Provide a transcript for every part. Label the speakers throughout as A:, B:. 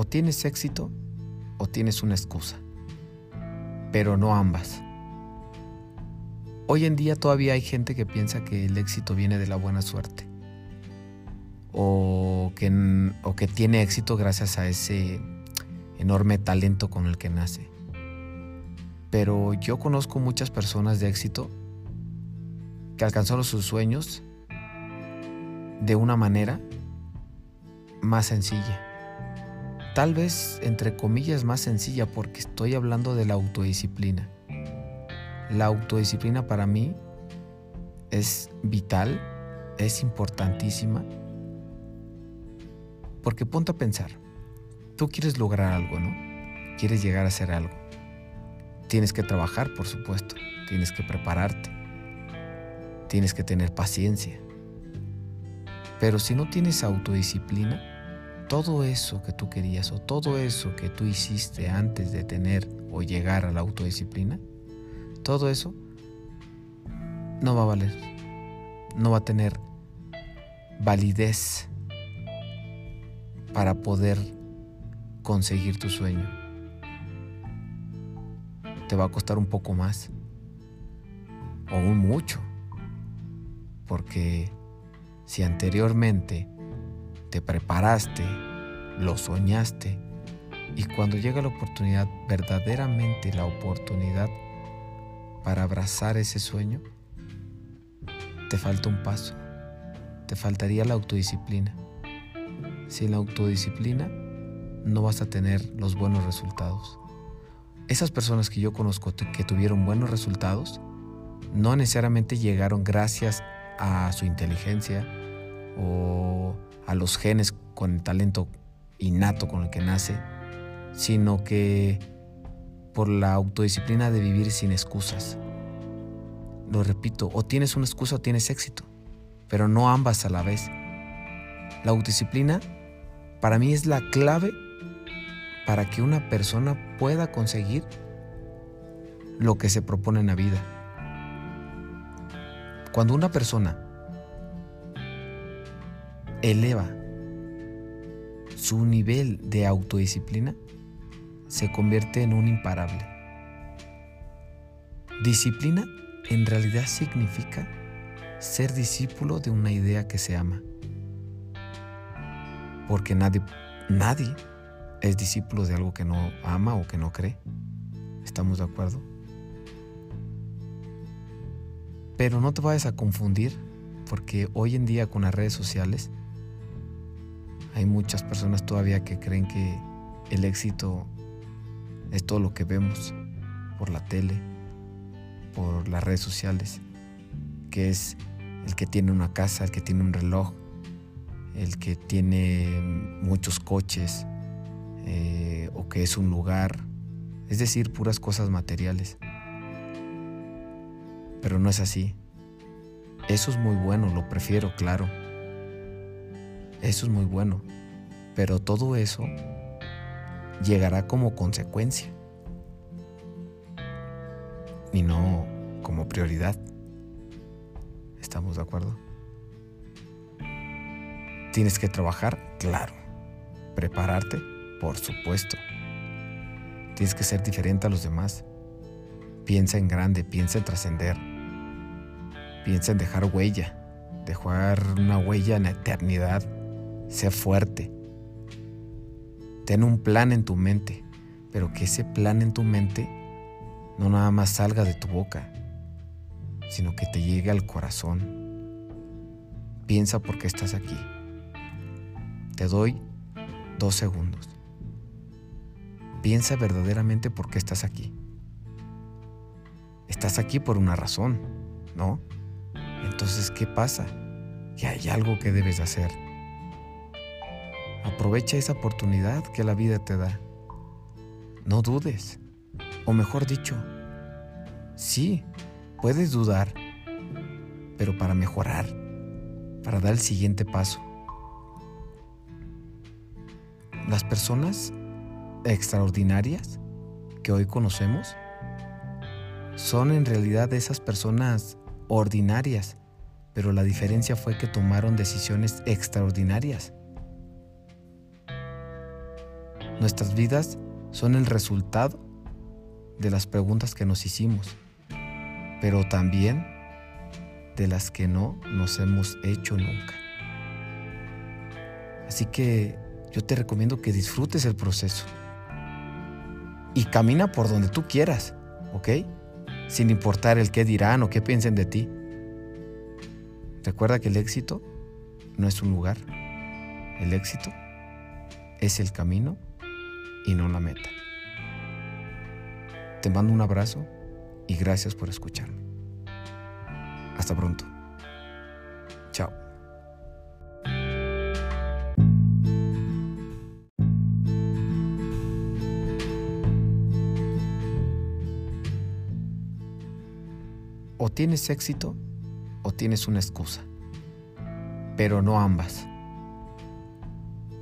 A: O tienes éxito o tienes una excusa, pero no ambas. Hoy en día todavía hay gente que piensa que el éxito viene de la buena suerte o que, o que tiene éxito gracias a ese enorme talento con el que nace. Pero yo conozco muchas personas de éxito que alcanzaron sus sueños de una manera más sencilla. Tal vez, entre comillas, más sencilla porque estoy hablando de la autodisciplina. La autodisciplina para mí es vital, es importantísima, porque ponte a pensar, tú quieres lograr algo, ¿no? Quieres llegar a hacer algo. Tienes que trabajar, por supuesto, tienes que prepararte, tienes que tener paciencia. Pero si no tienes autodisciplina, todo eso que tú querías o todo eso que tú hiciste antes de tener o llegar a la autodisciplina, todo eso no va a valer, no va a tener validez para poder conseguir tu sueño. Te va a costar un poco más o un mucho, porque si anteriormente te preparaste, lo soñaste, y cuando llega la oportunidad, verdaderamente la oportunidad para abrazar ese sueño, te falta un paso, te faltaría la autodisciplina. Sin la autodisciplina, no vas a tener los buenos resultados. Esas personas que yo conozco que tuvieron buenos resultados, no necesariamente llegaron gracias a su inteligencia o a los genes con el talento innato con el que nace, sino que por la autodisciplina de vivir sin excusas. Lo repito, o tienes una excusa o tienes éxito, pero no ambas a la vez. La autodisciplina para mí es la clave para que una persona pueda conseguir lo que se propone en la vida. Cuando una persona eleva su nivel de autodisciplina, se convierte en un imparable. Disciplina en realidad significa ser discípulo de una idea que se ama. Porque nadie, nadie es discípulo de algo que no ama o que no cree. ¿Estamos de acuerdo? Pero no te vayas a confundir porque hoy en día con las redes sociales hay muchas personas todavía que creen que el éxito es todo lo que vemos por la tele, por las redes sociales, que es el que tiene una casa, el que tiene un reloj, el que tiene muchos coches, eh, o que es un lugar, es decir, puras cosas materiales. Pero no es así. Eso es muy bueno, lo prefiero, claro. Eso es muy bueno. Pero todo eso llegará como consecuencia y no como prioridad. ¿Estamos de acuerdo? Tienes que trabajar, claro. Prepararte, por supuesto. Tienes que ser diferente a los demás. Piensa en grande, piensa en trascender. Piensa en dejar huella, dejar una huella en la eternidad. Sé fuerte. Ten un plan en tu mente, pero que ese plan en tu mente no nada más salga de tu boca, sino que te llegue al corazón. Piensa por qué estás aquí. Te doy dos segundos. Piensa verdaderamente por qué estás aquí. Estás aquí por una razón, ¿no? Entonces, ¿qué pasa? Que hay algo que debes hacer. Aprovecha esa oportunidad que la vida te da. No dudes. O mejor dicho, sí, puedes dudar, pero para mejorar, para dar el siguiente paso. Las personas extraordinarias que hoy conocemos son en realidad esas personas ordinarias, pero la diferencia fue que tomaron decisiones extraordinarias. Nuestras vidas son el resultado de las preguntas que nos hicimos, pero también de las que no nos hemos hecho nunca. Así que yo te recomiendo que disfrutes el proceso y camina por donde tú quieras, ¿ok? Sin importar el qué dirán o qué piensen de ti. Recuerda que el éxito no es un lugar, el éxito es el camino y no la meta. Te mando un abrazo y gracias por escucharme. Hasta pronto. Chao. O tienes éxito o tienes una excusa, pero no ambas.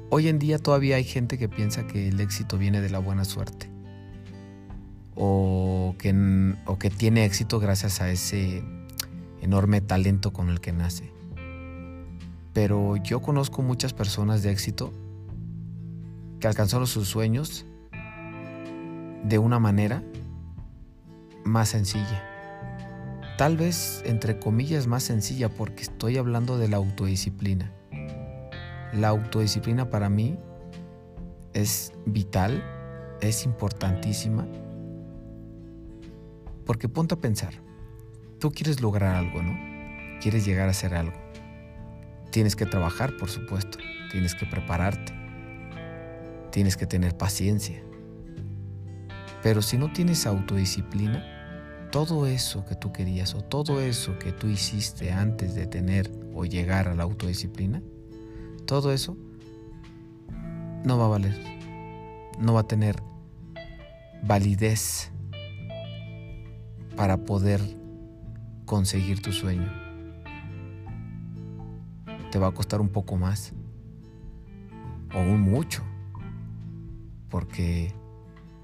A: Hoy en día todavía hay gente que piensa que el éxito viene de la buena suerte o que, o que tiene éxito gracias a ese enorme talento con el que nace. Pero yo conozco muchas personas de éxito que alcanzaron sus sueños de una manera más sencilla. Tal vez entre comillas más sencilla porque estoy hablando de la autodisciplina. La autodisciplina para mí es vital, es importantísima, porque ponte a pensar, tú quieres lograr algo, ¿no? Quieres llegar a hacer algo. Tienes que trabajar, por supuesto, tienes que prepararte, tienes que tener paciencia. Pero si no tienes autodisciplina, todo eso que tú querías o todo eso que tú hiciste antes de tener o llegar a la autodisciplina, todo eso no va a valer, no va a tener validez para poder conseguir tu sueño. Te va a costar un poco más o un mucho, porque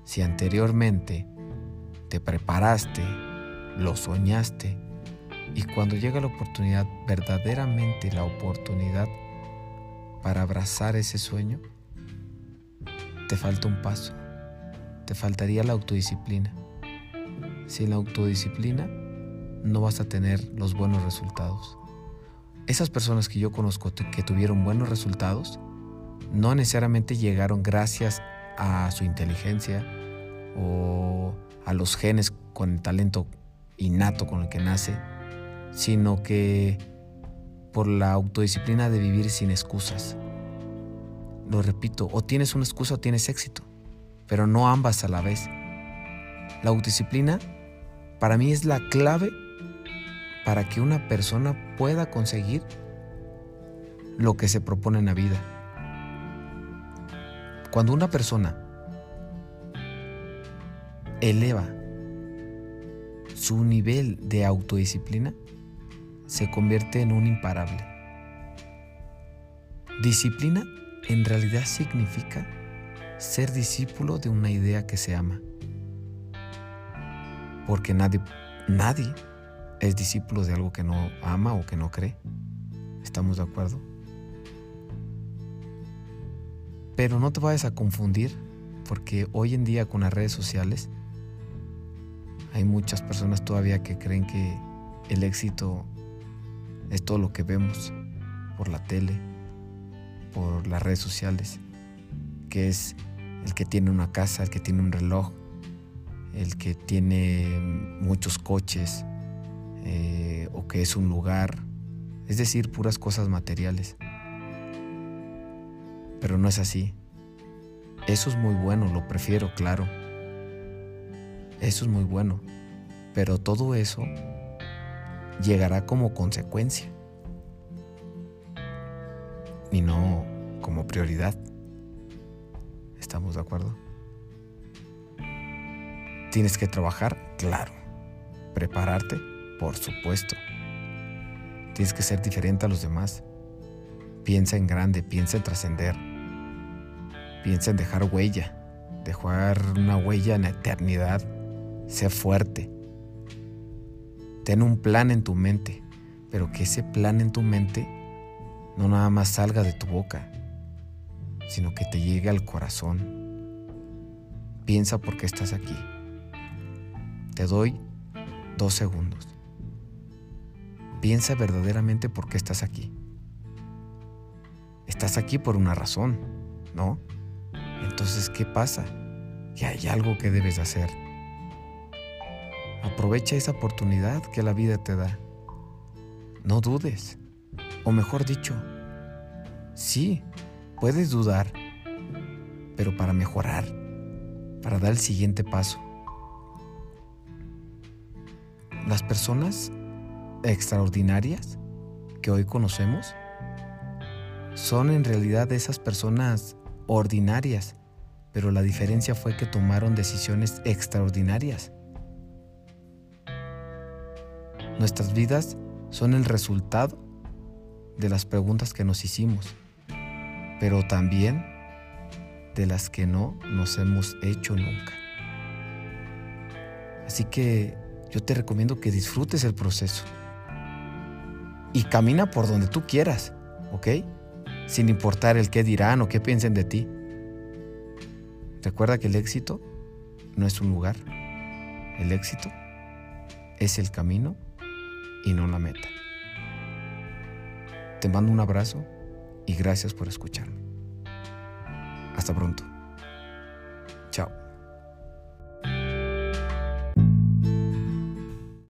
A: si anteriormente te preparaste, lo soñaste, y cuando llega la oportunidad, verdaderamente la oportunidad para abrazar ese sueño, te falta un paso, te faltaría la autodisciplina. Sin la autodisciplina no vas a tener los buenos resultados. Esas personas que yo conozco que tuvieron buenos resultados no necesariamente llegaron gracias a su inteligencia o a los genes con el talento innato con el que nace, sino que por la autodisciplina de vivir sin excusas. Lo repito, o tienes una excusa o tienes éxito, pero no ambas a la vez. La autodisciplina para mí es la clave para que una persona pueda conseguir lo que se propone en la vida. Cuando una persona eleva su nivel de autodisciplina, se convierte en un imparable. Disciplina en realidad significa ser discípulo de una idea que se ama. Porque nadie, nadie es discípulo de algo que no ama o que no cree. ¿Estamos de acuerdo? Pero no te vayas a confundir porque hoy en día con las redes sociales hay muchas personas todavía que creen que el éxito es todo lo que vemos por la tele, por las redes sociales, que es el que tiene una casa, el que tiene un reloj, el que tiene muchos coches, eh, o que es un lugar, es decir, puras cosas materiales. Pero no es así. Eso es muy bueno, lo prefiero, claro. Eso es muy bueno. Pero todo eso llegará como consecuencia y no como prioridad. ¿Estamos de acuerdo? ¿Tienes que trabajar? Claro. ¿Prepararte? Por supuesto. Tienes que ser diferente a los demás. Piensa en grande, piensa en trascender. Piensa en dejar huella, dejar una huella en la eternidad. Sé fuerte, Ten un plan en tu mente, pero que ese plan en tu mente no nada más salga de tu boca, sino que te llegue al corazón, piensa por qué estás aquí. Te doy dos segundos. Piensa verdaderamente por qué estás aquí. Estás aquí por una razón, ¿no? Entonces, ¿qué pasa? Que hay algo que debes hacer. Aprovecha esa oportunidad que la vida te da. No dudes. O mejor dicho, sí, puedes dudar, pero para mejorar, para dar el siguiente paso. Las personas extraordinarias que hoy conocemos son en realidad esas personas ordinarias, pero la diferencia fue que tomaron decisiones extraordinarias. Nuestras vidas son el resultado de las preguntas que nos hicimos, pero también de las que no nos hemos hecho nunca. Así que yo te recomiendo que disfrutes el proceso y camina por donde tú quieras, ¿ok? Sin importar el qué dirán o qué piensen de ti. Recuerda que el éxito no es un lugar, el éxito es el camino y no la meta. Te mando un abrazo y gracias por escucharme. Hasta pronto. Chao.